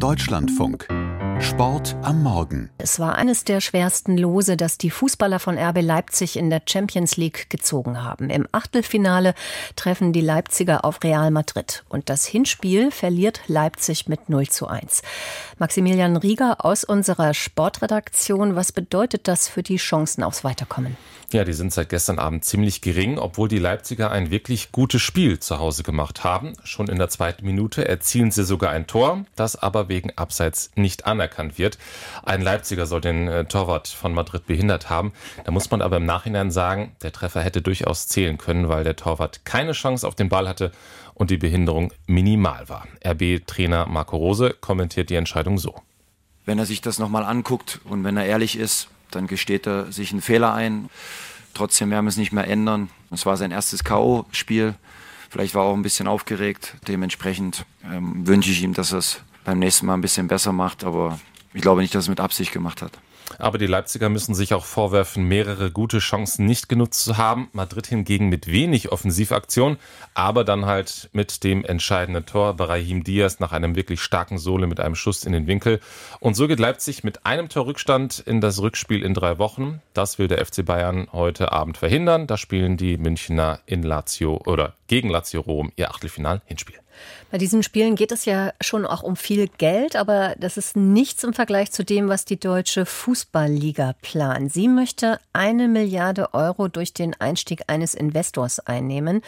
Deutschlandfunk. Sport am Morgen. Es war eines der schwersten Lose, das die Fußballer von RB Leipzig in der Champions League gezogen haben. Im Achtelfinale treffen die Leipziger auf Real Madrid. Und das Hinspiel verliert Leipzig mit 0 zu 1. Maximilian Rieger aus unserer Sportredaktion. Was bedeutet das für die Chancen aufs Weiterkommen? Ja, die sind seit gestern Abend ziemlich gering, obwohl die Leipziger ein wirklich gutes Spiel zu Hause gemacht haben. Schon in der zweiten Minute erzielen sie sogar ein Tor, das aber wegen Abseits nicht anerkannt wird. Ein Leipziger soll den äh, Torwart von Madrid behindert haben. Da muss man aber im Nachhinein sagen, der Treffer hätte durchaus zählen können, weil der Torwart keine Chance auf den Ball hatte und die Behinderung minimal war. RB-Trainer Marco Rose kommentiert die Entscheidung so. Wenn er sich das nochmal anguckt und wenn er ehrlich ist, dann gesteht er sich einen Fehler ein. Trotzdem werden wir es nicht mehr ändern. Es war sein erstes K.O.-Spiel. Vielleicht war er auch ein bisschen aufgeregt. Dementsprechend ähm, wünsche ich ihm, dass er es beim nächsten Mal ein bisschen besser macht. Aber ich glaube nicht, dass es mit Absicht gemacht hat. Aber die Leipziger müssen sich auch vorwerfen, mehrere gute Chancen nicht genutzt zu haben. Madrid hingegen mit wenig Offensivaktion, aber dann halt mit dem entscheidenden Tor. Brahim Diaz nach einem wirklich starken Sohle mit einem Schuss in den Winkel. Und so geht Leipzig mit einem Tor Rückstand in das Rückspiel in drei Wochen. Das will der FC Bayern heute Abend verhindern. Da spielen die Münchner in Lazio oder gegen Lazio Rom ihr Achtelfinal-Hinspiel. Bei diesen Spielen geht es ja schon auch um viel Geld, aber das ist nichts im Vergleich zu dem, was die deutsche Fußballliga plant. Sie möchte eine Milliarde Euro durch den Einstieg eines Investors einnehmen.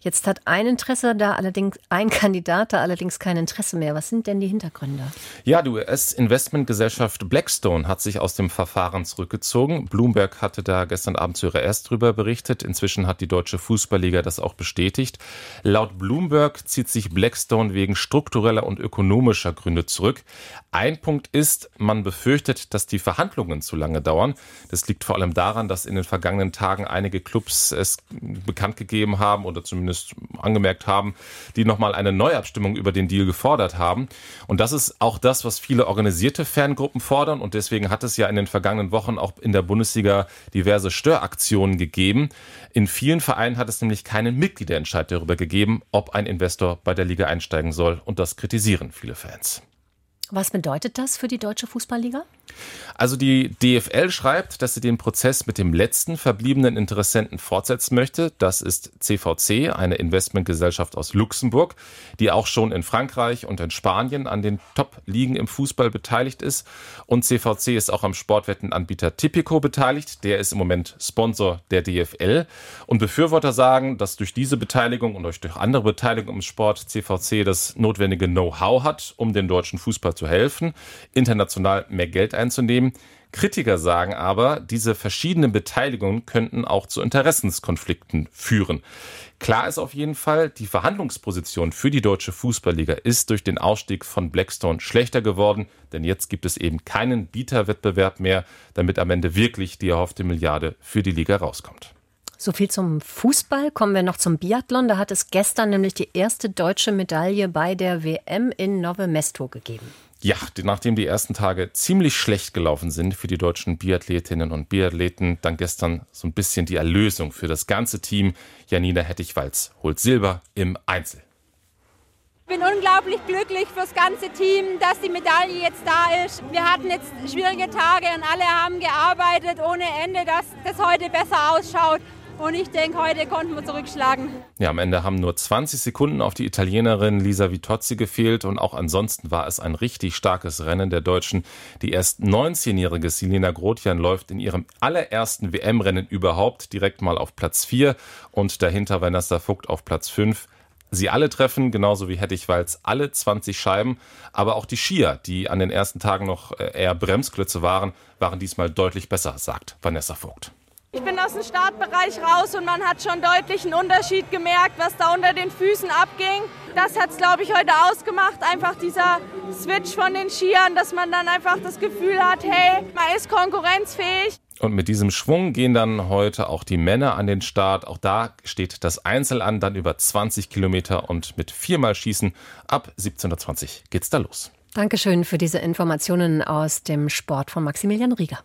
Jetzt hat ein Interesse da allerdings, ein Kandidat da allerdings kein Interesse mehr. Was sind denn die Hintergründe? Ja, die US-Investmentgesellschaft Blackstone hat sich aus dem Verfahren zurückgezogen. Bloomberg hatte da gestern Abend zuerst drüber berichtet. Inzwischen hat die deutsche Fußballliga das auch bestätigt. Laut Bloomberg zieht sich Blackstone wegen struktureller und ökonomischer Gründe zurück. Ein Punkt ist, man befürchtet, dass die Verhandlungen zu lange dauern. Das liegt vor allem daran, dass in den vergangenen Tagen einige Clubs es bekannt gegeben haben oder zumindest angemerkt haben, die nochmal eine Neuabstimmung über den Deal gefordert haben. Und das ist auch das, was viele organisierte Fangruppen fordern. Und deswegen hat es ja in den vergangenen Wochen auch in der Bundesliga diverse Störaktionen gegeben. In vielen Vereinen hat es nämlich keinen Mitgliederentscheid darüber gegeben, ob ein Investor bei der Liga einsteigen soll. Und das kritisieren viele Fans. Was bedeutet das für die deutsche Fußballliga? Also die DFL schreibt, dass sie den Prozess mit dem letzten verbliebenen Interessenten fortsetzen möchte. Das ist CVC, eine Investmentgesellschaft aus Luxemburg, die auch schon in Frankreich und in Spanien an den Top-Ligen im Fußball beteiligt ist. Und CVC ist auch am Sportwettenanbieter Tipico beteiligt. Der ist im Moment Sponsor der DFL. Und Befürworter sagen, dass durch diese Beteiligung und durch andere Beteiligung im Sport CVC das notwendige Know-how hat, um dem deutschen Fußball zu helfen, international mehr Geld einzunehmen. Kritiker sagen aber, diese verschiedenen Beteiligungen könnten auch zu Interessenskonflikten führen. Klar ist auf jeden Fall, die Verhandlungsposition für die deutsche Fußballliga ist durch den Ausstieg von Blackstone schlechter geworden, denn jetzt gibt es eben keinen Bieterwettbewerb mehr, damit am Ende wirklich die erhoffte Milliarde für die Liga rauskommt. So viel zum Fußball. Kommen wir noch zum Biathlon. Da hat es gestern nämlich die erste deutsche Medaille bei der WM in Nove Mesto gegeben. Ja, nachdem die ersten Tage ziemlich schlecht gelaufen sind für die deutschen Biathletinnen und Biathleten, dann gestern so ein bisschen die Erlösung für das ganze Team. Janina Hettich-Walz holt Silber im Einzel. Ich bin unglaublich glücklich fürs ganze Team, dass die Medaille jetzt da ist. Wir hatten jetzt schwierige Tage und alle haben gearbeitet ohne Ende, dass das heute besser ausschaut. Und ich denke, heute konnten wir zurückschlagen. Ja, am Ende haben nur 20 Sekunden auf die Italienerin Lisa Vitozzi gefehlt und auch ansonsten war es ein richtig starkes Rennen der Deutschen. Die erst 19-jährige Selena Grotjan läuft in ihrem allerersten WM-Rennen überhaupt direkt mal auf Platz 4 und dahinter Vanessa Vogt auf Platz 5. Sie alle treffen, genauso wie Hettich-Walz, alle 20 Scheiben. Aber auch die Skier, die an den ersten Tagen noch äh, eher Bremsklötze waren, waren diesmal deutlich besser, sagt Vanessa Vogt. Ich bin aus dem Startbereich raus und man hat schon deutlich einen Unterschied gemerkt, was da unter den Füßen abging. Das hat es, glaube ich, heute ausgemacht. Einfach dieser Switch von den Skiern, dass man dann einfach das Gefühl hat, hey, man ist konkurrenzfähig. Und mit diesem Schwung gehen dann heute auch die Männer an den Start. Auch da steht das Einzel an, dann über 20 Kilometer und mit viermal Schießen ab 17.20 geht's da los. Dankeschön für diese Informationen aus dem Sport von Maximilian Rieger.